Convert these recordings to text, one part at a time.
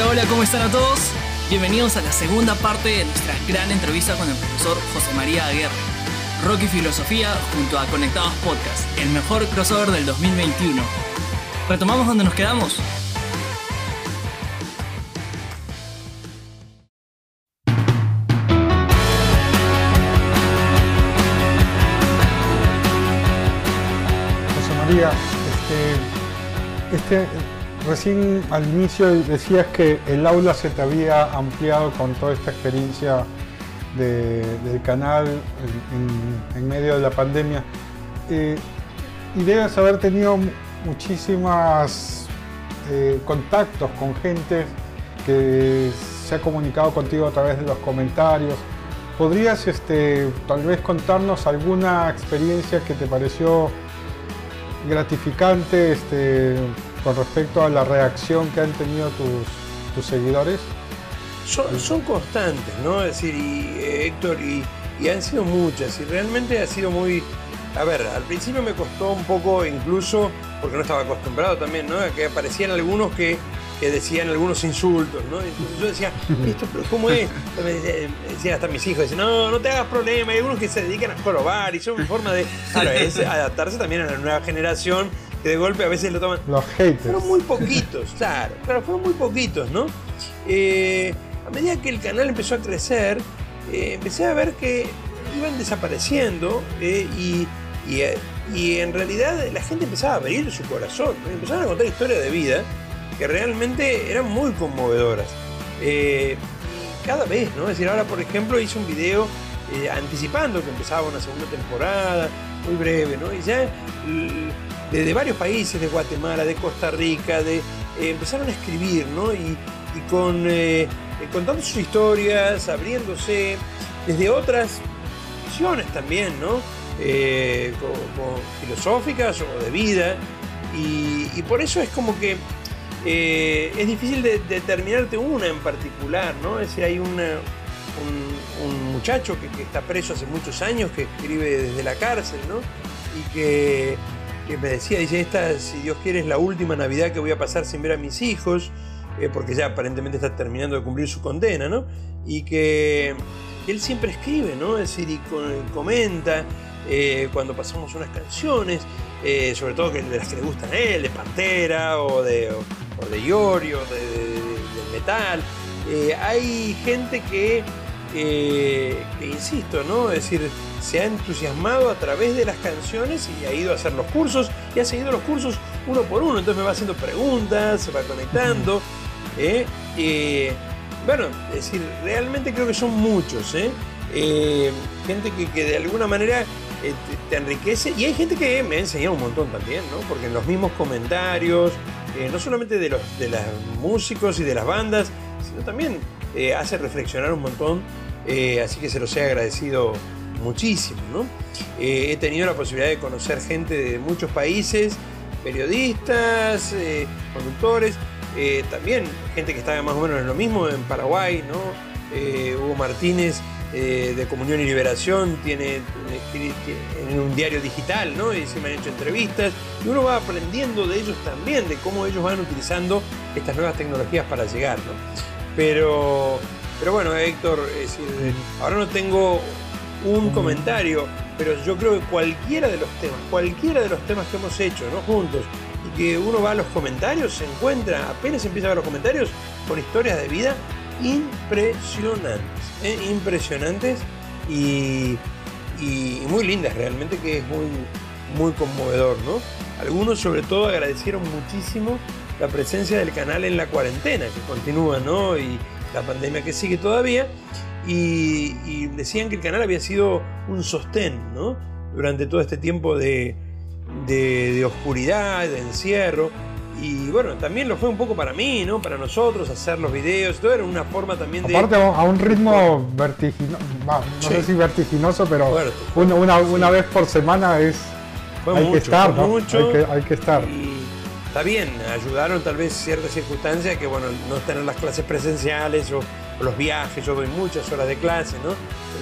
Hola, ¿cómo están a todos? Bienvenidos a la segunda parte de nuestra gran entrevista con el profesor José María Aguirre. Rock y Filosofía junto a Conectados Podcast, el mejor crossover del 2021. ¿Retomamos donde nos quedamos? José María, este, este, recién al inicio decías que el aula se te había ampliado con toda esta experiencia de- del canal en, medio de la pandemia. Eh, y debes haber tenido muchísimos contactos con gente que se ha comunicado contigo a través de los comentarios. ¿Podrías este, tal vez contarnos alguna experiencia que te pareció gratificante este, con respecto a la reacción que han tenido tus, tus seguidores? Son, son constantes, ¿no? Es decir, y, eh, Héctor, y, y han sido muchas, y realmente ha sido muy... A ver, al principio me costó un poco incluso, porque no estaba acostumbrado también, ¿no? A que aparecían algunos que, que decían algunos insultos, ¿no? Entonces yo decía, ¿esto pero cómo es? Me decía- decían hasta mis hijos, decían, no, no te hagas problema, hay algunos que se dedican a jorobar y son forma de... Claro, es adaptarse también a la nueva generación, que de golpe a veces lo toman... Los haters. Fueron muy poquitos, claro, claro, fueron muy poquitos, ¿no? Eh, a medida que el canal empezó a crecer, eh, empecé a ver que iban desapareciendo eh, y, y, y en realidad la gente empezaba a abrir su corazón, ¿no? empezaban a contar historias de vida que realmente eran muy conmovedoras. Cada vez, ¿no? Es decir, ahora por ejemplo hice un video anticipando que empezaba una segunda temporada, muy breve, ¿no? Y ya desde varios países, de Guatemala, de Costa Rica, de, eh, empezaron a escribir, ¿no? Y, y con, eh, contando sus historias, abriéndose desde otras visiones también, ¿no? Eh, co- co- filosóficas o de vida. Y, por eso es como que eh, es difícil de, determinarte una en particular, ¿no? Es decir, hay un muchacho que, que está preso hace muchos años, que escribe desde la cárcel, ¿no? Y que, que me decía, dice, esta, si Dios quiere, es la última Navidad que voy a pasar sin ver a mis hijos, eh, porque ya aparentemente está terminando de cumplir su condena, ¿no? Y que él siempre escribe, ¿no? Es decir, y comenta eh, cuando pasamos unas canciones, eh, sobre todo que, de las que le gustan a él, de Pantera o de, o, o de Iorio, de, de- metal. Hay gente que, eh, que, insisto, ¿no? Es decir, se ha entusiasmado a través de las canciones y ha ido a hacer los cursos y ha seguido los cursos uno por uno. Entonces me va haciendo preguntas, se va conectando. ¿eh? Eh, bueno, es decir, realmente creo que son muchos. ¿eh? Eh, gente que, que de alguna manera eh, te, te enriquece y hay gente que me ha enseñado un montón también, ¿no? Porque en los mismos comentarios, eh, no solamente de los de los músicos y de las bandas, sino también eh, hace reflexionar un montón, eh, así que se los he agradecido muchísimo. Eh, he tenido la posibilidad de conocer gente de muchos países, periodistas, conductores, también gente que estaba más o menos en lo mismo en Paraguay, ¿no? Hugo Martínez de Comunión y Liberación tiene, tiene- un diario digital. Y se me han hecho entrevistas y uno va aprendiendo de ellos también, de cómo ellos van utilizando estas nuevas tecnologías para llegar. Pero, pero bueno, Héctor, es decir, ahora no tengo un comentario, pero yo creo que cualquiera de los temas, cualquiera de los temas que hemos hecho, ¿no? Juntos, y que uno va a los comentarios, se encuentra, apenas empieza a ver los comentarios, con historias de vida impresionantes, ¿eh? impresionantes y, y muy lindas realmente, que es muy, muy conmovedor, ¿no? Algunos sobre todo agradecieron muchísimo la presencia del canal en la cuarentena, que continúa, ¿no? Y la pandemia que sigue todavía, y, y decían que el canal había sido un sostén, ¿no? Durante todo este tiempo de, de, de oscuridad, de encierro. Y bueno, también lo fue un poco para mí, ¿no? Para nosotros, hacer los videos, todo era una forma también de... Aparte a un ritmo vertiginoso, no Sí. sé si vertiginoso, pero Fuerte, una, una, sí. una vez por semana es Fue hay mucho, que estar, ¿no? mucho. Hay que, hay que estar. Y está bien, ayudaron tal vez ciertas circunstancias que, bueno, no tener las clases presenciales o, los viajes. Yo doy muchas horas de clase, ¿no?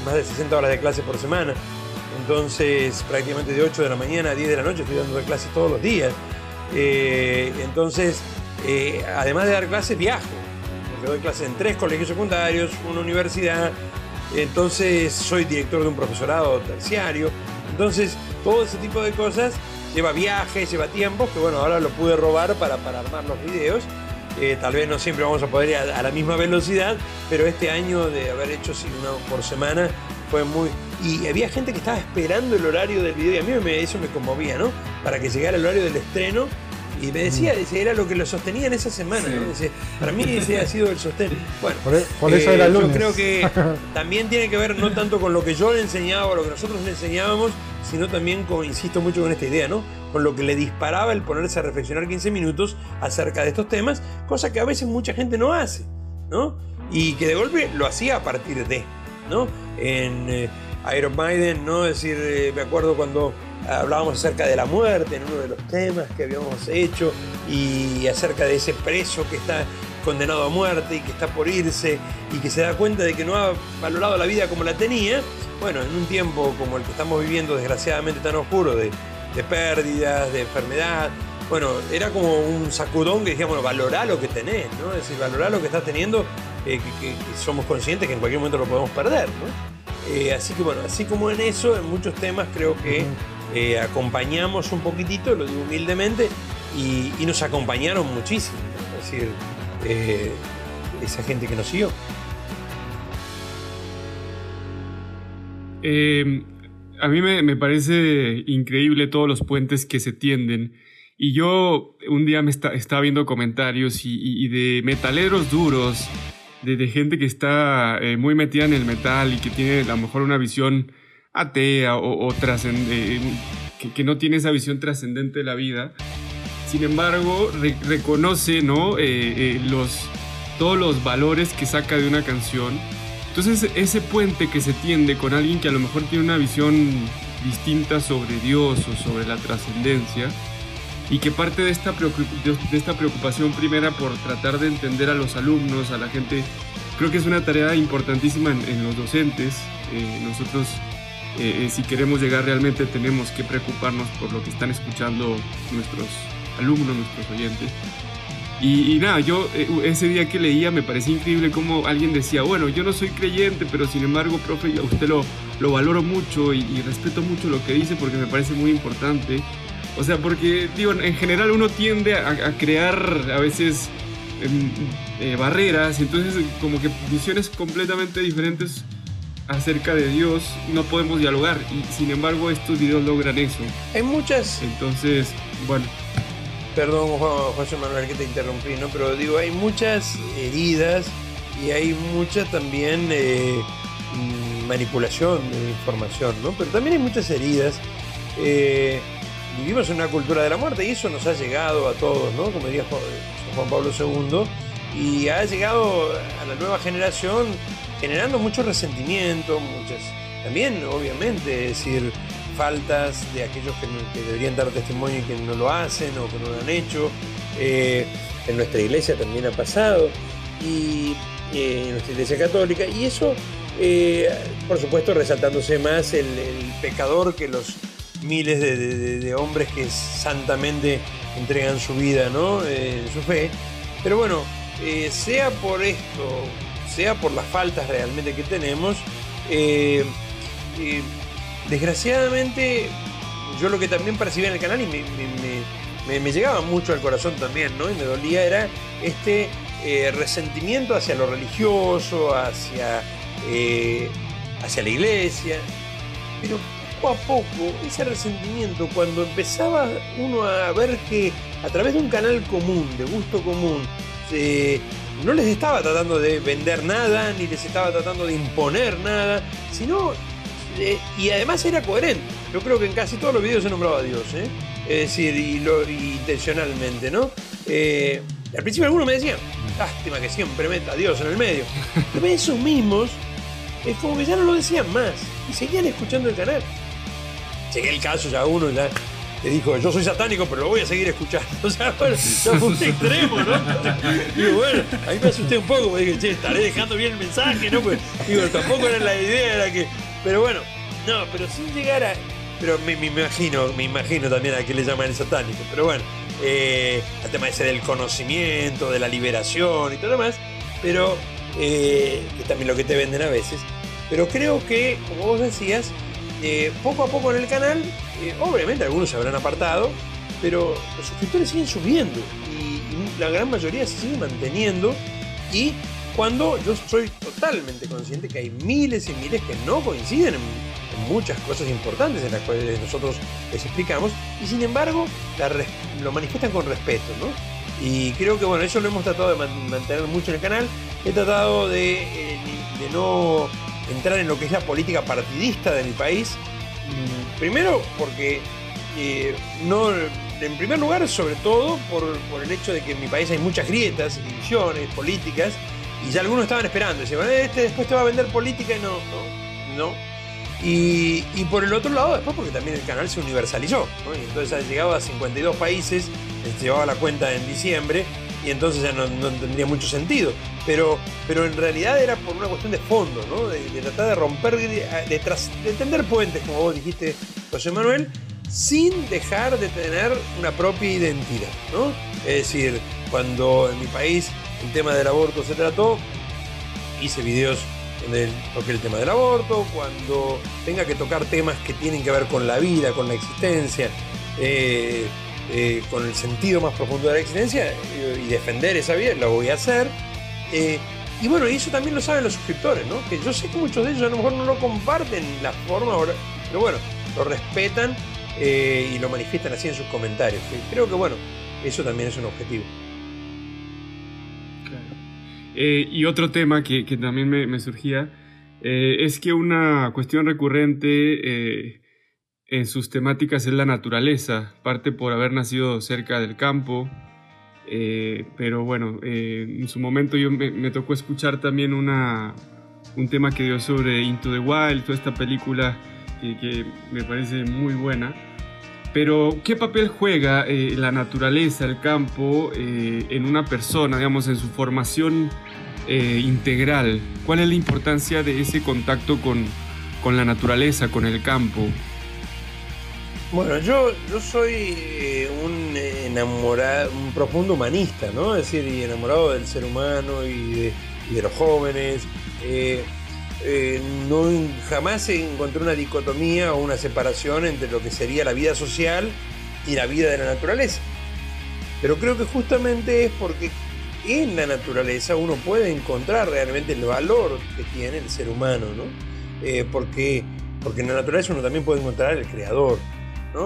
Más de 60 horas de clase por semana. Entonces, prácticamente de 8 de la mañana a 10 de la noche estoy dando clases todos los días. Eh, entonces, eh, además de dar clases, viajo. Doy clases en tres colegios secundarios, una universidad, entonces soy director de un profesorado terciario. Entonces, todo ese tipo de cosas lleva viajes, lleva tiempo, que bueno, ahora lo pude robar para, para armar los videos. Eh, tal vez no siempre vamos a poder ir a, la misma velocidad, pero este año de haber hecho uno por semana fue muy... Y había gente que estaba esperando el horario del video y a mí me, eso me conmovía, ¿no? Para que llegara el horario del estreno y me decía, mm. era lo que lo sostenía en esa semana. para mí ese ha sido el sostén. Bueno, por, e, eso era eh, Yo creo que también tiene que ver no tanto con lo que yo le enseñaba o lo que nosotros le enseñábamos, sino también con, insisto mucho con esta idea, ¿no? Con lo que le disparaba el ponerse a reflexionar 15 minutos acerca de estos temas, cosa que a veces mucha gente no hace, ¿no? Y que de golpe lo hacía a partir de, ¿no? En eh, Iron Maiden, ¿no? Es decir, eh, me acuerdo cuando hablábamos acerca de la muerte en uno de los temas que habíamos hecho y acerca de ese preso que está condenado a muerte y que está por irse y que se da cuenta de que no ha valorado la vida como la tenía, bueno, en un tiempo como el que estamos viviendo desgraciadamente tan oscuro de, pérdidas, de enfermedad, bueno, era como un sacudón que decíamos, bueno, valorá lo que tenés, ¿no? Es decir, valorá lo que estás teniendo, eh, que, somos conscientes que en cualquier momento lo podemos perder, ¿no? Eh, así que bueno, así como en eso, en muchos temas creo que eh, acompañamos un poquitito, lo digo humildemente, y, nos acompañaron muchísimo. Es decir, eh, esa gente que nos siguió. Em, a mí me, parece increíble todos los puentes que se tienden. Y yo un día me estaba viendo comentarios y, de metaleros duros, de, gente que está eh, muy metida en el metal y que tiene a lo mejor una visión atea o, trascendente, que, no tiene esa visión trascendente de la vida. Sin embargo, reconoce ¿no? Eh, eh, los, todos los valores que saca de una canción. Entonces, ese puente que se tiende con alguien que a lo mejor tiene una visión distinta sobre Dios o sobre la trascendencia, y que parte de esta, de esta preocupación primera por tratar de entender a los alumnos, a la gente, creo que es una tarea importantísima en, los docentes. Eh, nosotros eh, eh, si queremos llegar realmente tenemos que preocuparnos por lo que están escuchando nuestros alumnos, nuestros oyentes. Y, nada, yo eh, ese día que leía me parecía increíble como alguien decía, bueno, yo no soy creyente, pero sin embargo, profe, a usted lo, lo valoro mucho y, respeto mucho lo que dice porque me parece muy importante. O sea, porque, digo, en general uno tiende a, crear a veces em, barreras, entonces como que visiones completamente diferentes acerca de Dios no podemos dialogar y sin embargo estos videos logran eso. Hay muchas... Entonces, bueno. Perdón José Manuel que te interrumpí, ¿no? Pero digo, hay muchas heridas y hay mucha también eh, manipulación de información, ¿no? Pero también hay muchas heridas. Eh, vivimos en una cultura de la muerte y eso nos ha llegado a todos, ¿no? Como diría Juan Pablo II, y ha llegado a la nueva generación generando mucho resentimiento, muchas, también obviamente, decir, faltas de aquellos que, deberían dar testimonio y que no lo hacen o que no lo han hecho. Eh, en nuestra iglesia también ha pasado, y eh, en nuestra iglesia católica, y eso, eh, por supuesto, resaltándose más el, pecador que los miles de, hombres que santamente entregan su vida ¿no? en su fe. Pero bueno, sea por esto, sea por las faltas realmente que tenemos. Eh, eh, desgraciadamente, yo lo que también percibía en el canal y me, llegaba mucho al corazón también, ¿no? Y me dolía era este eh, resentimiento hacia lo religioso, hacia, hacia la iglesia. Pero poco a poco, ese resentimiento, cuando empezaba uno a ver que a través de un canal común, de gusto común, no les estaba tratando de vender nada, ni les estaba tratando de imponer nada, sino. Eh, y además era coherente. Yo creo que en casi todos los videos se nombraba a Dios, ¿eh? Es decir, lo, intencionalmente, ¿no? Eh, al principio algunos me decían, lástima que siempre meta a Dios en el medio. Pero esos mismos, es como que ya no lo decían más. Y seguían escuchando el canal. Llegué el caso, ya uno ya dijo, yo soy satánico, pero lo voy a seguir escuchando. O sea, bueno, ya fue un extremo, ¿no? Digo, bueno, ahí me asusté un poco, porque dije, che, estaré dejando bien el mensaje, ¿no? Pues, digo, tampoco era la idea, era que. Pero bueno, no, pero sin llegar a. Pero me, imagino, me imagino también a qué le llaman el satánico. Pero bueno, eh, el tema ese del conocimiento, de la liberación y todo lo demás. pero eh, que también lo que te venden a veces. Pero creo que, como vos decías, eh, poco a poco en el canal, eh, obviamente algunos se habrán apartado, pero los suscriptores siguen subiendo y, la gran mayoría se sigue manteniendo. Y cuando yo soy totalmente consciente que hay miles y miles que no coinciden en, muchas cosas importantes en las cuales nosotros les explicamos, y sin embargo lo manifiestan con respeto, ¿no? Y creo que bueno, eso lo hemos tratado de mantener mucho en el canal. He tratado eh, de no entrar en lo que es la política partidista de mi país. Primero porque eh, no, en primer lugar, sobre todo por, el hecho de que en mi país hay muchas grietas, divisiones políticas, y ya algunos estaban esperando, decían, este después te va a vender política y no, no, no. Y, por el otro lado, después porque también el canal se universalizó, y entonces ha llegado a 52 países, se llevaba la cuenta en diciembre, y entonces ya no, tendría mucho sentido. Pero, pero en realidad era por una cuestión de fondo, ¿no? de, tratar de romper, de, de, tender puentes, como vos dijiste, José Manuel, sin dejar de tener una propia identidad. ¿no? Es decir, cuando en mi país el tema del aborto se trató, hice videos donde toqué el tema del aborto, cuando tenga que tocar temas que tienen que ver con la vida, con la existencia. Eh, eh, con el sentido más profundo de la existencia eh, y defender esa vida, lo voy a hacer. Eh, y bueno, eso también lo saben los suscriptores, ¿no? Que yo sé que muchos de ellos a lo mejor no lo comparten la forma, pero bueno, lo respetan y lo manifiestan así en sus comentarios. creo que bueno, eso también es un objetivo. y otro tema que, también me surgía es que una cuestión recurrente en sus temáticas es la naturaleza, parte por haber nacido cerca del campo, eh, pero bueno, eh, en su momento yo me, tocó escuchar también una, un tema que dio sobre Into the Wild, toda esta película que, me parece muy buena. Pero, ¿qué papel juega eh, la naturaleza, el campo, en una persona, digamos, en su formación integral? ¿Cuál es la importancia de ese contacto con, con la naturaleza, con el campo? Bueno, yo, yo soy eh, un enamorado, un profundo humanista, ¿no? Es decir, y enamorado del ser humano y de, los jóvenes. Eh, eh, no, jamás encontré una dicotomía o una separación entre lo que sería la vida social y la vida de la naturaleza. Pero creo que justamente es porque en la naturaleza uno puede encontrar realmente el valor que tiene el ser humano, ¿no? porque, porque en la naturaleza uno también puede encontrar el creador.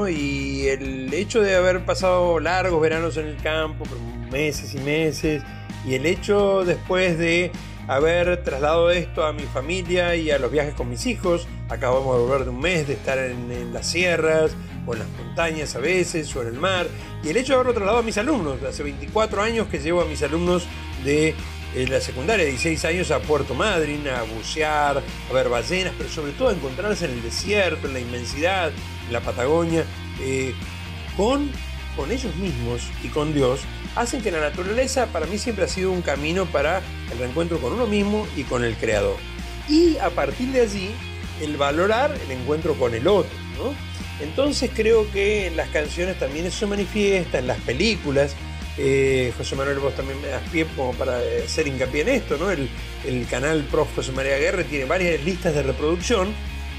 Y el hecho de haber pasado largos veranos en el campo, meses y meses, y el hecho después de haber trasladado esto a mi familia y a los viajes con mis hijos, acabamos de volver de un mes de estar en, las sierras, o en las montañas a veces, o en el mar, y el hecho de haberlo trasladado a mis alumnos, hace 24 años que llevo a mis alumnos de eh, la secundaria, 16 años a Puerto Madryn, a bucear, a ver ballenas, pero sobre todo a encontrarse en el desierto, en la inmensidad, la Patagonia, eh, con, con ellos mismos y con Dios, hacen que la naturaleza para mí siempre ha sido un camino para el reencuentro con uno mismo y con el Creador. Y a partir de allí, el valorar el encuentro con el otro. Entonces creo que en las canciones también eso se manifiesta, en las películas. Eh, José Manuel, vos también me das pie como para hacer hincapié en esto, ¿no? El, canal Prof. José María Guerre tiene varias listas de reproducción,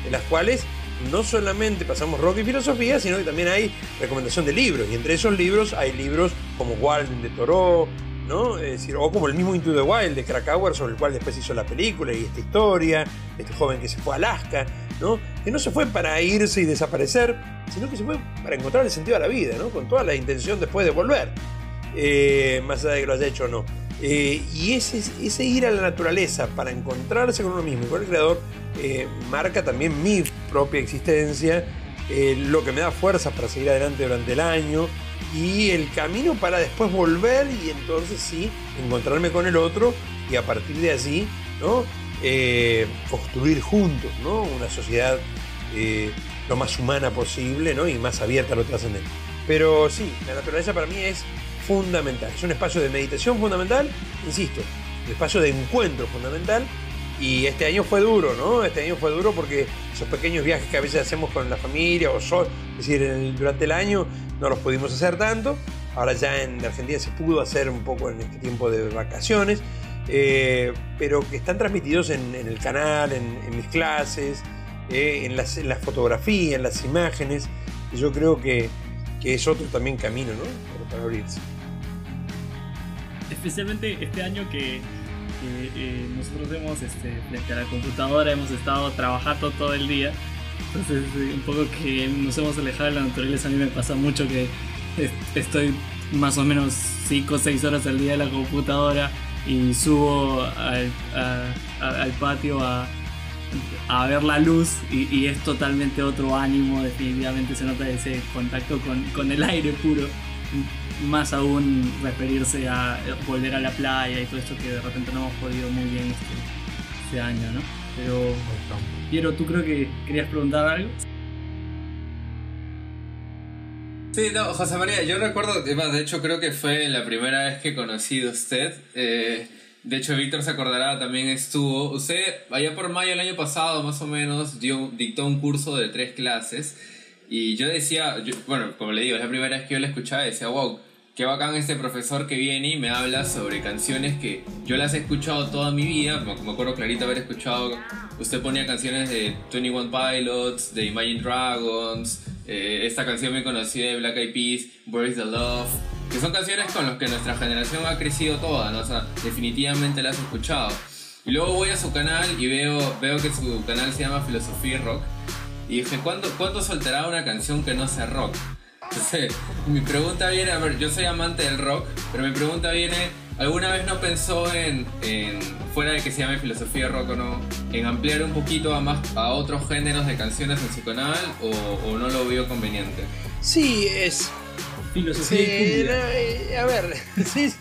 en las cuales no solamente pasamos rock y filosofía, sino que también hay recomendación de libros. Y entre esos libros hay libros como Walden de Toro, ¿no? O como el mismo Into the Wild de Krakauer, sobre el cual después hizo la película y esta historia, este joven que se fue a Alaska, ¿no? Que no se fue para irse y desaparecer, sino que se fue para encontrar el sentido de la vida, ¿no? Con toda la intención después de volver, eh, más allá de que lo haya hecho o no. Eh, y ese, ese, ir a la naturaleza para encontrarse con uno mismo y con el creador eh, marca también mi propia existencia, eh, lo que me da fuerzas para seguir adelante durante el año y el camino para después volver y entonces sí encontrarme con el otro y a partir de allí ¿no? construir juntos ¿no? una sociedad lo más humana posible ¿no? y más abierta a lo trascendente. Pero sí, la naturaleza para mí es fundamental. Es un espacio de meditación fundamental, insisto, un espacio de encuentro fundamental. Y este año fue duro, ¿no? Este año fue duro porque esos pequeños viajes que a veces hacemos con la familia o sol, es decir, durante el año no los pudimos hacer tanto. Ahora ya en Argentina se pudo hacer un poco en este tiempo de vacaciones. eh, pero que están transmitidos en, el canal, en, mis clases, eh, en, las, en fotografías, en las imágenes. Yo creo que, es otro también camino, ¿no? Para, abrirse. Especialmente este año que, eh, nosotros hemos, este, frente a la computadora, hemos estado trabajando todo el día. Entonces, un poco que nos hemos alejado de la naturaleza, a mí me pasa mucho que estoy más o menos 5 o 6 horas al día en la computadora y subo al, patio a, ver la luz y, es totalmente otro ánimo, definitivamente se nota ese contacto con, el aire puro, más aún referirse a volver a la playa y todo esto que de repente no hemos podido muy bien este, este año, ¿no? Pero, Piero, ¿tú creo que querías preguntar algo? Sí, no, José María, yo recuerdo, de hecho creo que fue la primera vez que conocí a usted. Eh, de hecho, Víctor se acordará, también estuvo. Usted, allá por mayo del año pasado, más o menos, dio, dictó un curso de tres clases. Y yo decía, bueno, como le digo, es la primera vez que yo la escuchaba, decía, wow, qué bacán este profesor que viene y me habla sobre canciones que yo las he escuchado toda mi vida. Me, acuerdo clarito haber escuchado, usted ponía canciones de 21 Pilots, de Imagine Dragons, eh, esta canción me conocí de Black Eyed Peas, Where is the Love, que son canciones con las que nuestra generación ha crecido toda, ¿no? O sea, definitivamente las he escuchado. Y luego voy a su canal y veo, veo que su canal se llama Filosofía Rock. Y dije, ¿cuándo, ¿cuándo soltará una canción que no sea rock? Entonces, mi pregunta viene, a ver, yo soy amante del rock, pero mi pregunta viene, ¿alguna vez no pensó en, en fuera de que se llame filosofía rock o no, en ampliar un poquito a, más, a otros géneros de canciones en su canal o, no lo veo conveniente? Sí, es... Filosofía eh, a ver, sí,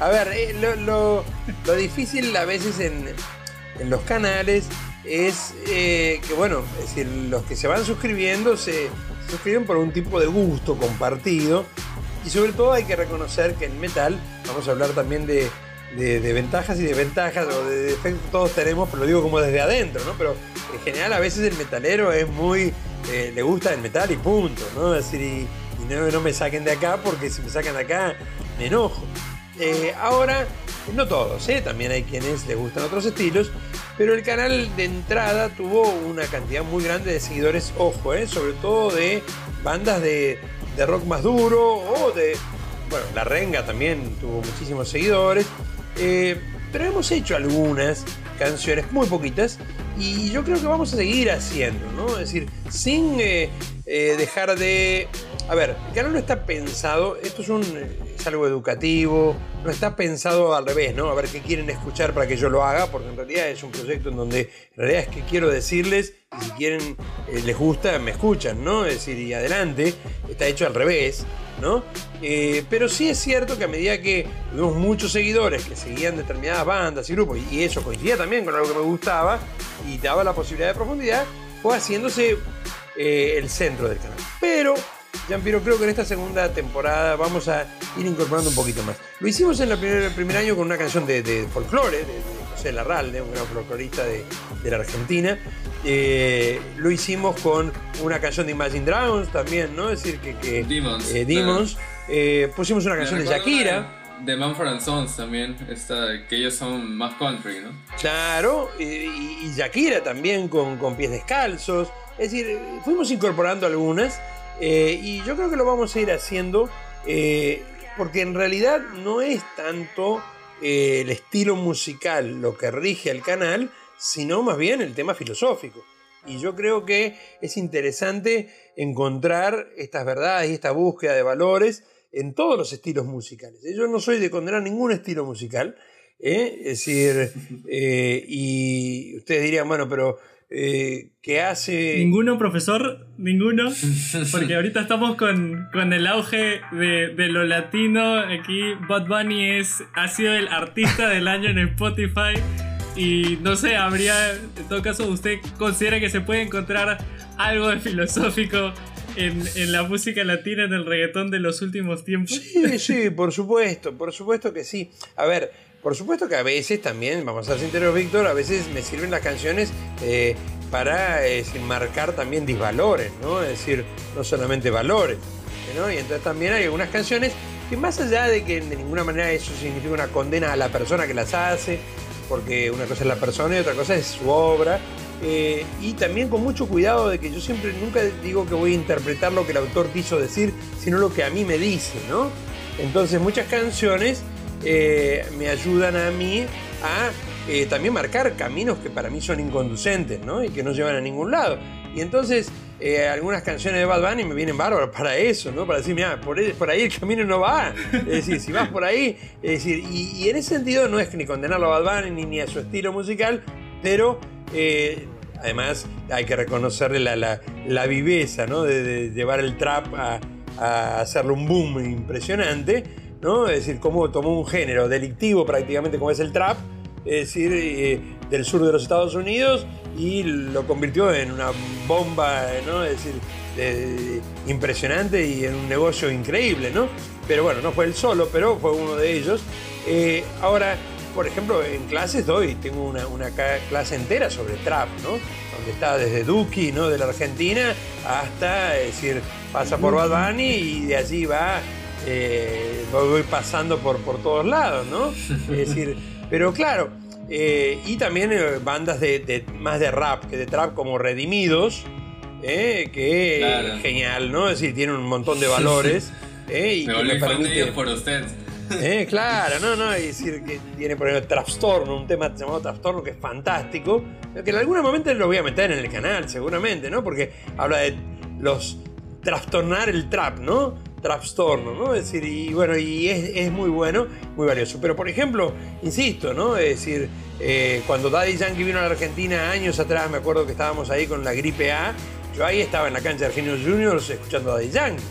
a ver, eh, lo, lo, difícil a veces en, en los canales es eh, que, bueno, es decir, los que se van suscribiendo se suscriben por un tipo de gusto compartido y sobre todo hay que reconocer que en metal, vamos a hablar también de de, ventajas y desventajas, o de defectos todos tenemos, pero lo digo como desde adentro, ¿no? Pero en general a veces el metalero es muy, eh, le gusta el metal y punto, ¿no? Es decir, y, no, me saquen de acá porque si me sacan de acá me enojo. Eh, ahora, no todos, ¿eh? también hay quienes les gustan otros estilos, pero el canal de entrada tuvo una cantidad muy grande de seguidores, ojo, ¿eh? sobre todo de bandas de, de rock más duro o de, bueno, La Renga también tuvo muchísimos seguidores. Pero hemos hecho algunas canciones, muy poquitas, y yo creo que vamos a seguir haciendo, ¿no? Es decir, sin dejar de... A ver, el canal no está pensado, esto es, un, es algo educativo, no está pensado al revés, ¿no? A ver qué quieren escuchar para que yo lo haga, porque en realidad es un proyecto en donde en realidad es que quiero decirles, y si quieren, les gusta, me escuchan, ¿no? Es decir, y adelante, está hecho al revés. ¿no? Eh, pero sí es cierto que a medida que tuvimos muchos seguidores que seguían determinadas bandas y grupos, y eso coincidía también con algo que me gustaba y daba la posibilidad de profundidad, fue haciéndose eh, el centro del canal. Pero, Jean-Pierre, creo que en esta segunda temporada vamos a ir incorporando un poquito más. Lo hicimos en el primer año con una canción de, folclore, de José Larralde, un gran folclorista de, la Argentina. Eh, lo hicimos con una canción de Imagine Dragons también, ¿no? Es decir, que. Demons. Eh, Demons. Eh, pusimos una canción de Shakira. De Manfred and Sons también, esta, que ellos son más country, ¿no? Claro, y, Shakira también con, con, pies descalzos. Es decir, fuimos incorporando algunas y yo creo que lo vamos a ir haciendo porque en realidad no es tanto el estilo musical lo que rige al canal, sino más bien el tema filosófico. Y yo creo que es interesante encontrar estas verdades y esta búsqueda de valores en todos los estilos musicales. Yo no soy de condenar ningún estilo musical, ¿eh? es decir, eh, y ustedes dirían, bueno, pero eh, que hace... Ninguno, profesor, ninguno, porque ahorita estamos con, el auge de, lo latino, aquí Bad Bunny es, ha sido el artista del año en Spotify y no sé, habría, en todo caso, ¿usted considera que se puede encontrar algo de filosófico en, en, la música latina, en el reggaetón de los últimos tiempos? Sí, sí, por supuesto, por supuesto que sí. A ver, por supuesto que a veces también, vamos a ser sinceros, Víctor, a veces me sirven las canciones eh, para eh, marcar también disvalores, ¿no? Es decir, no solamente valores, ¿no? Y entonces también hay algunas canciones que más allá de que de ninguna manera eso significa una condena a la persona que las hace, porque una cosa es la persona y otra cosa es su obra, eh, y también con mucho cuidado de que yo siempre nunca digo que voy a interpretar lo que el autor quiso decir, sino lo que a mí me dice, ¿no? Entonces muchas canciones eh, me ayudan a mí a eh, también marcar caminos que para mí son inconducentes, ¿no? Y que no llevan a ningún lado. Y entonces algunas canciones de Bad Bunny me vienen bárbaras para eso, ¿no? Para decir, mira, por, ahí el camino no va. Es decir, si vas por ahí, es decir, y, en ese sentido no es ni condenarlo a Bad Bunny ni, a su estilo musical, pero Además, hay que reconocerle la, viveza, ¿no? De, llevar el trap a, hacerle un boom impresionante, ¿no? Es decir, cómo tomó un género delictivo prácticamente como es el trap, es decir, eh, del sur de los Estados Unidos y lo convirtió en una bomba, ¿no? Es decir, impresionante y en un negocio increíble, ¿no? Pero bueno, no fue el solo, pero fue uno de ellos. Eh, ahora, por ejemplo, en clases doy, tengo una, clase entera sobre trap, ¿no? Donde está desde Duki, ¿no? De la Argentina, hasta, es decir, pasa por Bad Bunny y de allí va, eh, voy pasando por, por todos lados, ¿no? Es decir, pero claro, eh, y también eh, bandas de, más de rap que de trap como Redimidos, que es genial, ¿no? Es decir, tiene un montón de valores. y me que me por usted. Eh, claro, no, no, y decir que tiene por ejemplo Trastorno, un tema llamado Trastorno que es fantástico, que en algún momento lo voy a meter en el canal, seguramente, ¿no? Porque habla de los trastornar el trap, ¿no? Trastorno, ¿no? Es decir, y bueno, y es, muy bueno, muy valioso. Pero por ejemplo, insisto, ¿no? Es decir, eh, cuando Daddy Yankee vino a la Argentina años atrás, me acuerdo que estábamos ahí con la gripe A, yo ahí estaba en la cancha de Argentinos Juniors escuchando a Daddy Yankee.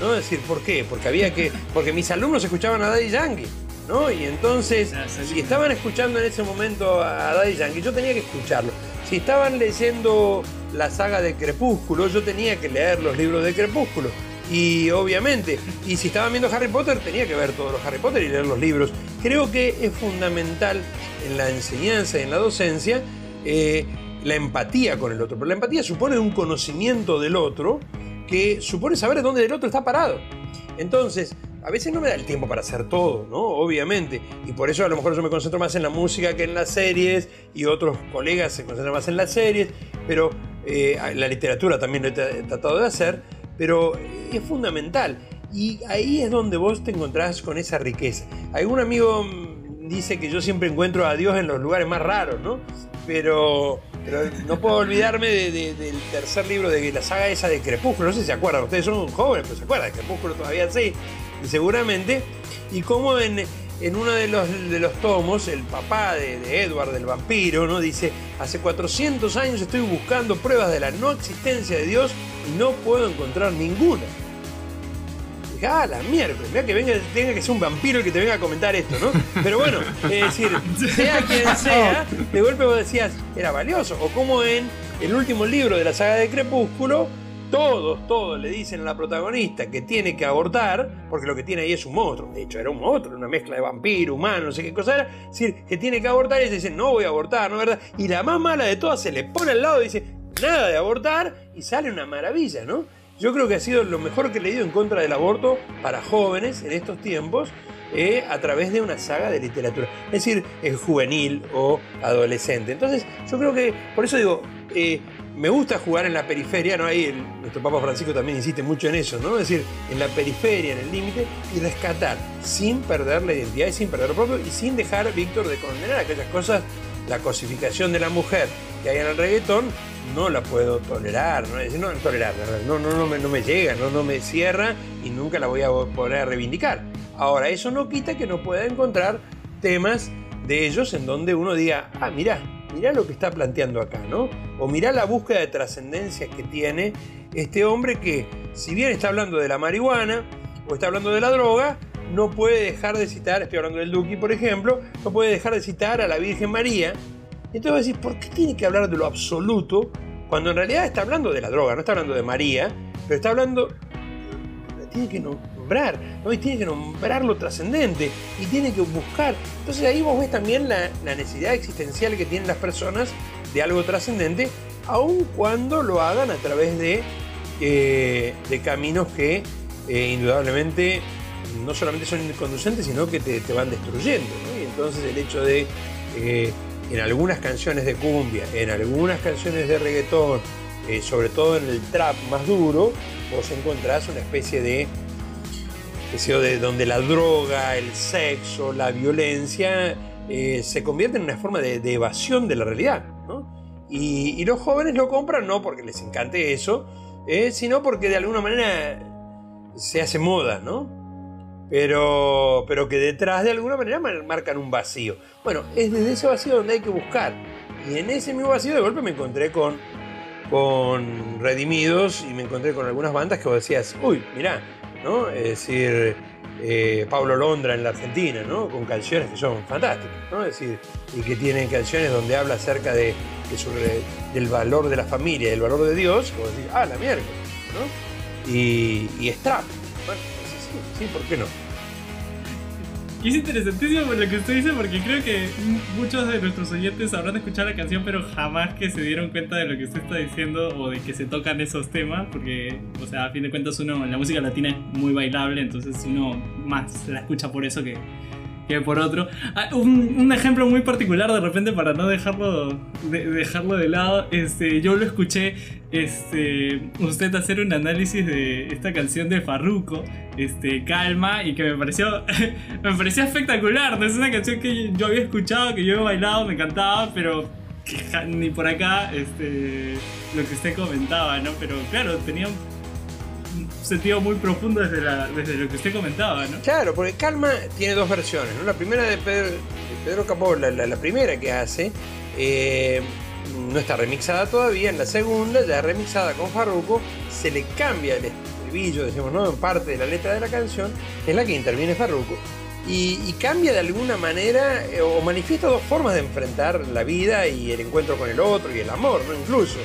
¿no? Es decir, ¿por qué? Porque había que. Porque mis alumnos escuchaban a Daddy Yankee, ¿no? Y entonces, ah, si estaban escuchando en ese momento a Daddy Yankee, yo tenía que escucharlo. Si estaban leyendo la saga de Crepúsculo, yo tenía que leer los libros de Crepúsculo. Y obviamente, y si estaban viendo Harry Potter, tenía que ver todos los Harry Potter y leer los libros. Creo que es fundamental en la enseñanza y en la docencia eh, la empatía con el otro. Pero la empatía supone un conocimiento del otro que supone saber dónde el otro está parado. Entonces, a veces no me da el tiempo para hacer todo, ¿no? Obviamente. Y por eso a lo mejor yo me concentro más en la música que en las series y otros colegas se concentran más en las series, pero eh, la literatura también lo he tratado de hacer, pero es fundamental. Y ahí es donde vos te encontrás con esa riqueza. Algún amigo dice que yo siempre encuentro a Dios en los lugares más raros, ¿no? Pero no puedo olvidarme del tercer libro de la saga esa de Crepúsculo. No sé si se acuerdan, ustedes son jóvenes, pero se acuerdan, Crepúsculo todavía sí, seguramente. Y como en, uno de los, de los tomos, el papá de, de, Edward, del vampiro, ¿no? dice, hace 400 años estoy buscando pruebas de la no existencia de Dios y no puedo encontrar ninguna ah, la miércoles, mira que venga, tenga que ser un vampiro el que te venga a comentar esto, ¿no? Pero bueno, es decir, sea quien sea, de golpe vos decías, era valioso. O como en el último libro de la saga de Crepúsculo, todos, todos le dicen a la protagonista que tiene que abortar, porque lo que tiene ahí es un monstruo. De hecho, era un monstruo, una mezcla de vampiro, humano, no sé qué cosa era. Es decir, que tiene que abortar y ella dice, no voy a abortar, ¿no verdad? Y la más mala de todas se le pone al lado y dice, nada de abortar, y sale una maravilla, ¿no? Yo creo que ha sido lo mejor que he leído en contra del aborto para jóvenes en estos tiempos eh, a través de una saga de literatura. Es decir, es juvenil o adolescente. Entonces, yo creo que, por eso digo, eh, me gusta jugar en la periferia, ¿no? Ahí nuestro Papa Francisco también insiste mucho en eso, ¿no? Es decir, en la periferia, en el límite, y rescatar sin perder la identidad y sin perder lo propio y sin dejar, Víctor, de condenar aquellas cosas, la cosificación de la mujer que hay en el reggaetón, no la puedo tolerar, no, no tolerar, no, no, no, me, no me llega, no, no me cierra y nunca la voy a poder reivindicar. Ahora, eso no quita que no pueda encontrar temas de ellos en donde uno diga, ah, mira, mira lo que está planteando acá, ¿no? O mira la búsqueda de trascendencia que tiene este hombre que, si bien está hablando de la marihuana o está hablando de la droga, no puede dejar de citar, estoy hablando del Duki, por ejemplo, no puede dejar de citar a la Virgen María, entonces decir, ¿por qué tiene que hablar de lo absoluto cuando en realidad está hablando de la droga? No está hablando de María, pero está hablando. Tiene que ¿no? Y tiene que nombrar lo trascendente y tiene que buscar. Entonces ahí vos ves también la, necesidad existencial que tienen las personas de algo trascendente, aun cuando lo hagan a través de, eh, de caminos que eh, indudablemente no solamente son inconducentes, sino que te, van destruyendo. Y entonces el hecho de eh, en algunas canciones de cumbia, en algunas canciones de reggaetón, eh, sobre todo en el trap más duro, vos encontrás una especie de, de donde la droga, el sexo, la violencia eh, se convierten en una forma de, evasión de la realidad. Y, los jóvenes lo compran no porque les encante eso, sino porque de alguna manera se hace moda, ¿no? pero, pero que detrás de alguna manera marcan un vacío. Bueno, es desde ese vacío donde hay que buscar. Y en ese mismo vacío de golpe me encontré con, con Redimidos y me encontré con algunas bandas que vos decías, uy, mirá, ¿no? Es decir, eh, Pablo Londra en la Argentina, ¿no? Con canciones que son fantásticas, ¿no? Es decir, y que tienen canciones donde habla acerca de, del valor de la familia, del valor de Dios, vos decís, ah, la mierda, ¿no? Y, y trap. Bueno, sí, ¿por qué no? Y es interesantísimo lo que usted dice, porque creo que muchos de nuestros oyentes habrán escuchado la canción, pero jamás que se dieron cuenta de lo que usted está diciendo o de que se tocan esos temas, porque, o sea, a fin de cuentas, uno, la música latina es muy bailable, entonces uno más la escucha por eso que, que por otro. Ah, un, ejemplo muy particular de repente para no dejarlo de, dejarlo de lado, este, yo lo escuché este, usted hacer un análisis de esta canción de Farruko, este, Calma, y que me pareció, me pareció espectacular. ¿no? Es una canción que yo había escuchado, que yo he bailado, me encantaba, pero ni por acá este, lo que usted comentaba, ¿no? Pero claro, tenía sentido muy profundo desde, desde lo que usted comentaba, ¿no? Claro, porque Calma tiene dos versiones, ¿no? La primera de Pedro, Pedro Capó, la, primera que hace, eh, no está remixada todavía, en la segunda, ya remixada con Farruko, se le cambia el estribillo, decimos, ¿no? En parte de la letra de la canción, en la que interviene Farruko. Y, cambia de alguna manera eh, o manifiesta dos formas de enfrentar la vida y el encuentro con el otro y el amor, ¿no? Incluso.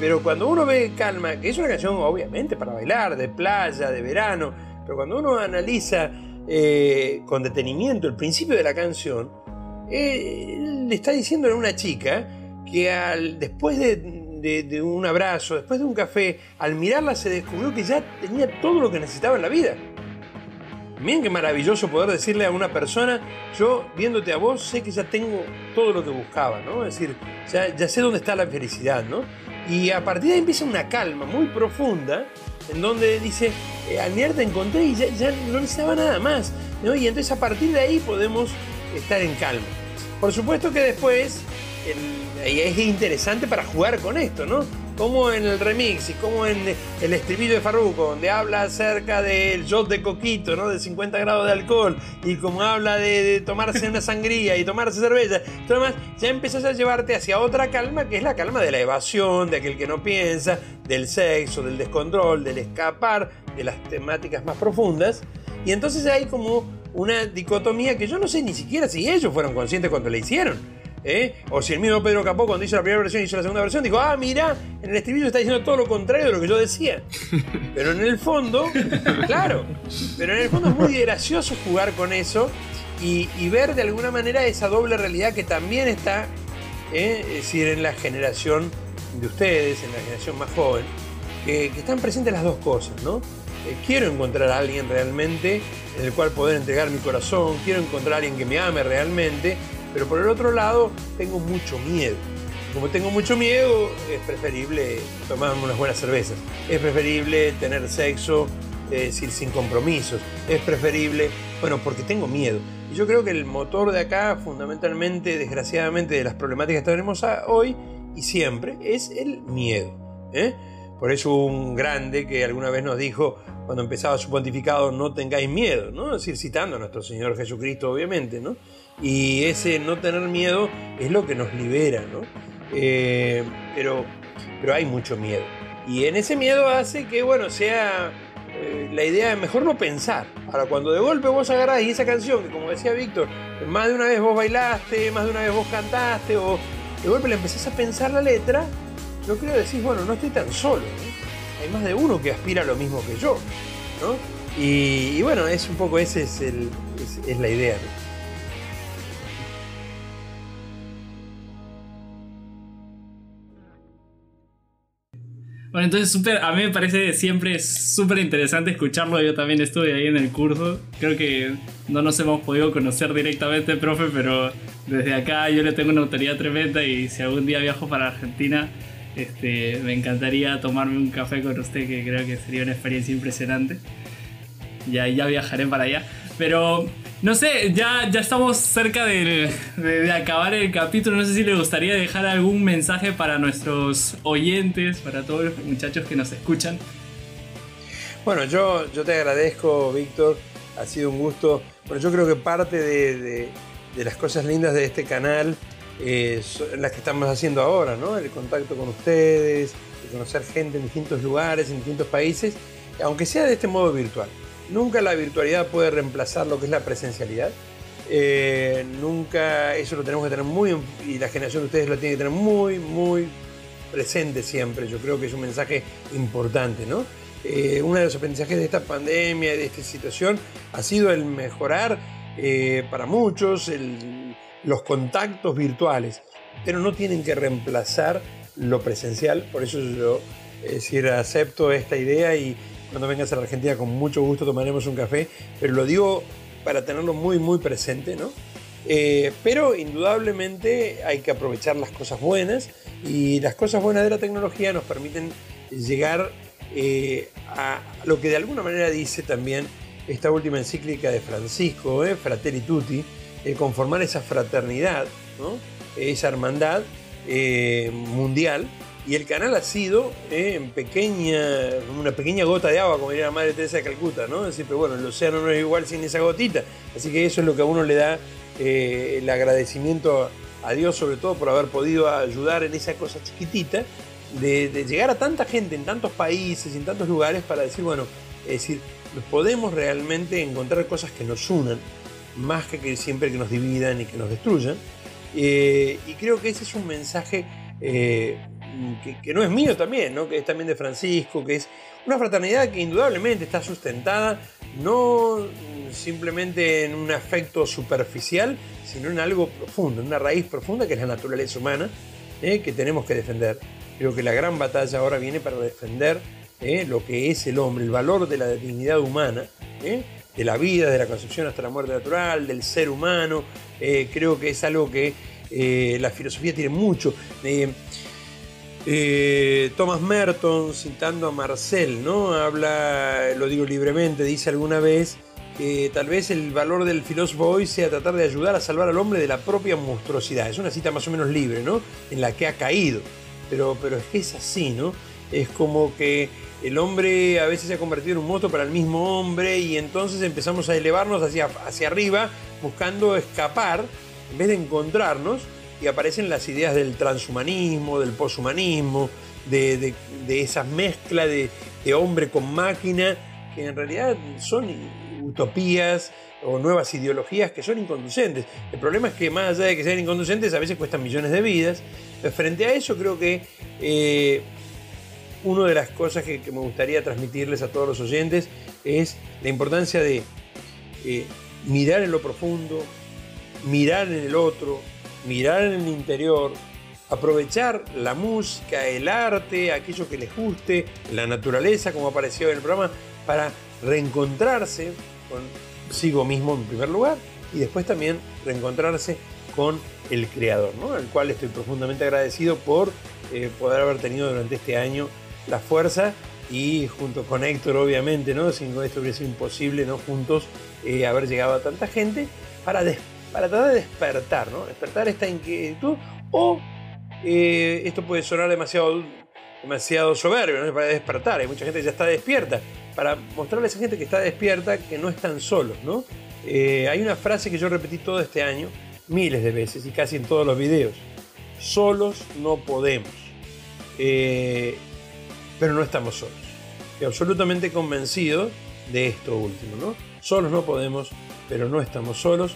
Pero cuando uno ve Calma, que es una canción obviamente para bailar, de playa, de verano, pero cuando uno analiza eh, con detenimiento el principio de la canción, eh, le está diciendo a una chica que al, después de, un abrazo, después de un café, al mirarla se descubrió que ya tenía todo lo que necesitaba en la vida. Miren qué maravilloso poder decirle a una persona, yo viéndote a vos sé que ya tengo todo lo que buscaba, ¿no? Es decir, ya, ya sé dónde está la felicidad, ¿no? Y a partir de ahí empieza una calma muy profunda, en donde dice, eh, te encontré y ya, no necesitaba nada más. ¿no? Y entonces a partir de ahí podemos estar en calma. Por supuesto que después es interesante para jugar con esto, ¿no? Como en el remix y como en el estribillo de Farruko, donde habla acerca del shot de coquito, ¿no? De 50 grados de alcohol, y como habla de, tomarse una sangría y tomarse cerveza, todo demás, ya empezás a llevarte hacia otra calma, que es la calma de la evasión, de aquel que no piensa, del sexo, del descontrol, del escapar, de las temáticas más profundas. Y entonces hay como una dicotomía que yo no sé ni siquiera si ellos fueron conscientes cuando la hicieron. ¿Eh? O si el mismo Pedro Capó cuando hizo la primera versión y hizo la segunda versión, dijo, ah, mira, en el estribillo está diciendo todo lo contrario de lo que yo decía. Pero en el fondo, claro, pero en el fondo es muy gracioso jugar con eso y, ver de alguna manera esa doble realidad que también está, ¿eh? es decir, en la generación de ustedes, en la generación más joven, que, están presentes las dos cosas, ¿no? Eh, quiero encontrar a alguien realmente en el cual poder entregar mi corazón, quiero encontrar a alguien que me ame realmente, pero por el otro lado, tengo mucho miedo. Como tengo mucho miedo, es preferible tomarme unas buenas cervezas. Es preferible tener sexo, es decir, sin compromisos. Es preferible, bueno, porque tengo miedo. Y yo creo que el motor de acá, fundamentalmente, desgraciadamente, de las problemáticas que tenemos hoy y siempre, es el miedo. ¿eh? Por eso un grande que alguna vez nos dijo, cuando empezaba su pontificado, no tengáis miedo, ¿no? Es decir, citando a nuestro Señor Jesucristo, obviamente, ¿no? Y ese no tener miedo es lo que nos libera, ¿no? Eh, pero, pero hay mucho miedo. Y en ese miedo hace que, bueno, sea eh, la idea de mejor no pensar. Ahora, cuando de golpe vos agarrás y esa canción, que como decía Víctor, más de una vez vos bailaste, más de una vez vos cantaste, o de golpe le empezás a pensar la letra, yo creo decís, bueno, no estoy tan solo. Hay más de uno que aspira a lo mismo que yo. ¿no? Y, bueno, es un poco esa es, el, es, la idea. Bueno, entonces super, a mí me parece siempre súper interesante escucharlo. Yo también estuve ahí en el curso. Creo que no nos hemos podido conocer directamente, profe, pero desde acá yo le tengo una autoridad tremenda y si algún día viajo para Argentina, este, me encantaría tomarme un café con usted, que creo que sería una experiencia impresionante. Ya, ya viajaré para allá. Pero no sé, ya, ya estamos cerca de, acabar el capítulo. No sé si le gustaría dejar algún mensaje para nuestros oyentes, para todos los muchachos que nos escuchan. Bueno, yo, yo te agradezco, Víctor. Ha sido un gusto. Bueno, yo creo que parte de, las cosas lindas de este canal eh, son las que estamos haciendo ahora, ¿no? El contacto con ustedes, conocer gente en distintos lugares, en distintos países, aunque sea de este modo virtual. Nunca la virtualidad puede reemplazar lo que es la presencialidad. Eh, nunca eso lo tenemos que tener muy, y la generación de ustedes lo tiene que tener muy, muy presente siempre. Yo creo que es un mensaje importante, ¿no? Eh, uno de los aprendizajes de esta pandemia, de esta situación, ha sido el mejorar eh, para muchos los contactos virtuales, pero no tienen que reemplazar lo presencial. Por eso yo decir, acepto esta idea y cuando vengas a la Argentina con mucho gusto tomaremos un café, pero lo digo para tenerlo muy, muy presente, ¿no? Eh, pero indudablemente hay que aprovechar las cosas buenas y las cosas buenas de la tecnología nos permiten llegar eh, a lo que de alguna manera dice también esta última encíclica de Francisco, eh, Fratelli Tutti, conformar esa fraternidad, ¿no? esa hermandad mundial y el canal ha sido eh, en pequeña, una pequeña gota de agua, como diría la Madre Teresa de Calcuta, ¿no? Es decir, pero bueno, el océano no es igual sin esa gotita. Así que eso es lo que a uno le da eh, el agradecimiento a Dios, sobre todo por haber podido ayudar en esa cosa chiquitita, de, llegar a tanta gente en tantos países, en tantos lugares, para decir, bueno, es decir, podemos realmente encontrar cosas que nos unan, más que, que siempre que nos dividan y que nos destruyan. Eh, y creo que ese es un mensaje que, no es mío también, ¿no? que es también de Francisco, que es una fraternidad que indudablemente está sustentada no simplemente en un afecto superficial, sino en algo profundo, en una raíz profunda que es la naturaleza humana, ¿eh? que tenemos que defender. Creo que la gran batalla ahora viene para defender ¿eh? lo que es el hombre, el valor de la dignidad humana, ¿eh? de la vida, de la concepción hasta la muerte natural, del ser humano. creo que es algo que la filosofía tiene mucho. Eh, Thomas Merton, citando a Marcel, ¿no? Habla, lo digo libremente, dice alguna vez que tal vez el valor del filósofo hoy sea tratar de ayudar a salvar al hombre de la propia monstruosidad. Es una cita más o menos libre, ¿no? En la que ha caído. Pero, pero es que es así, ¿no? Es como que el hombre a veces se ha convertido en un monstruo para el mismo hombre y entonces empezamos a elevarnos hacia, hacia arriba buscando escapar en vez de encontrarnos y aparecen las ideas del transhumanismo, del poshumanismo, de, esa mezcla de, hombre con máquina, que en realidad son utopías o nuevas ideologías que son inconducentes. El problema es que más allá de que sean inconducentes, a veces cuestan millones de vidas. Frente a eso creo que eh, una de las cosas que, me gustaría transmitirles a todos los oyentes es la importancia de eh, mirar en lo profundo, mirar en el otro, mirar en el interior, aprovechar la música, el arte, aquello que les guste, la naturaleza, como apareció en el programa, para reencontrarse consigo mismo en primer lugar y después también reencontrarse con el creador, ¿no? al cual estoy profundamente agradecido por eh, poder haber tenido durante este año la fuerza y junto con Héctor obviamente, ¿no? sin esto hubiese sido imposible ¿no? juntos eh, haber llegado a tanta gente para después para tratar de despertar, ¿no? Despertar esta inquietud o eh, esto puede sonar demasiado, demasiado soberbio, ¿no? Para despertar, hay mucha gente que ya está despierta, para mostrarle a esa gente que está despierta que no están solos, ¿no? Eh, hay una frase que yo repetí todo este año, miles de veces y casi en todos los videos. Solos no podemos. Eh, pero no estamos solos. Estoy absolutamente convencido de esto último, ¿no? Solos no podemos, pero no estamos solos.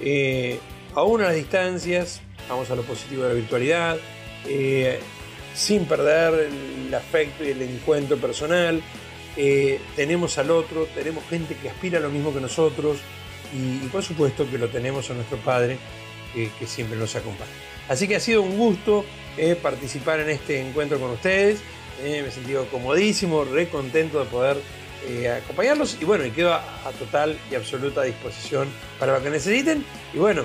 Eh, aún a las distancias, vamos a lo positivo de la virtualidad, eh, sin perder el afecto y el encuentro personal. Eh, tenemos al otro, tenemos gente que aspira a lo mismo que nosotros y, por supuesto que lo tenemos a nuestro Padre que siempre nos acompaña. Así que ha sido un gusto participar en este encuentro con ustedes. me he sentido comodísimo, re contento de poder acompañarlos y bueno, y quedo a, total y absoluta disposición para lo que necesiten y bueno,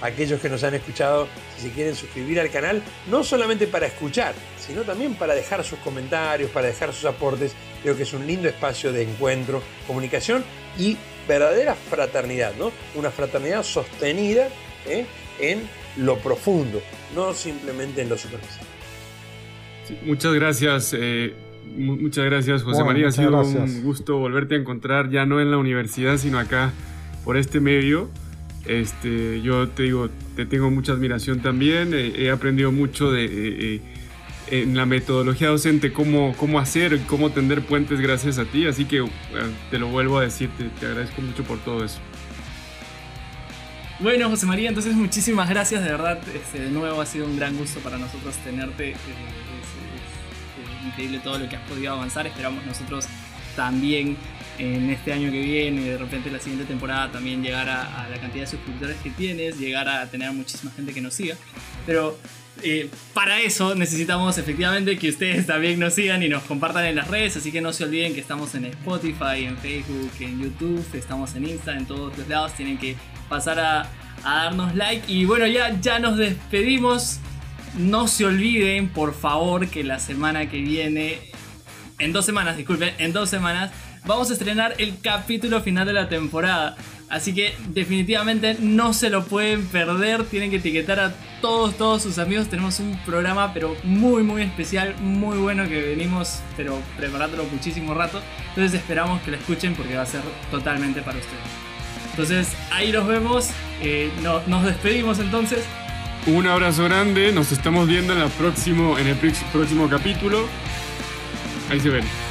aquellos que nos han escuchado, si se quieren suscribir al canal, no solamente para escuchar, sino también para dejar sus comentarios, para dejar sus aportes, creo que es un lindo espacio de encuentro, comunicación y verdadera fraternidad, ¿no? Una fraternidad sostenida ¿eh? en lo profundo, no simplemente en lo superficial. muchas gracias. Eh, muchas gracias, José María. Ha sido un gusto volverte a encontrar ya no en la universidad, sino acá por este medio. Este, yo te digo, te tengo mucha admiración también. he aprendido mucho de en la metodología docente cómo, cómo hacer, cómo tender puentes gracias a ti. Así que te lo vuelvo a decir, te, agradezco mucho por todo eso. Bueno, José María, entonces muchísimas gracias, de verdad, este, de nuevo ha sido un gran gusto para nosotros tenerte. Increíble todo lo que has podido avanzar, esperamos nosotros también en este año que viene, de repente la siguiente temporada también llegar a, a la cantidad de suscriptores que tienes, llegar a tener muchísima gente que nos siga. Pero eh, para eso necesitamos efectivamente que ustedes también nos sigan y nos compartan en las redes, así que no se olviden que estamos en Spotify, en Facebook, en YouTube, estamos en Insta, en todos los lados, tienen que pasar a, darnos like y bueno, ya, ya nos despedimos. No se olviden, por favor, que la semana que viene, en dos semanas, disculpen, en dos semanas, vamos a estrenar el capítulo final de la temporada. Así que definitivamente no se lo pueden perder. Tienen que etiquetar a todos, todos sus amigos. Tenemos un programa pero muy, muy especial, muy bueno que venimos pero preparándolo muchísimo rato. Entonces esperamos que lo escuchen porque va a ser totalmente para ustedes. Entonces ahí los vemos. Eh, nos despedimos entonces. Un abrazo grande. Nos estamos viendo en, próximo, en el próximo capítulo. Ahí se ven.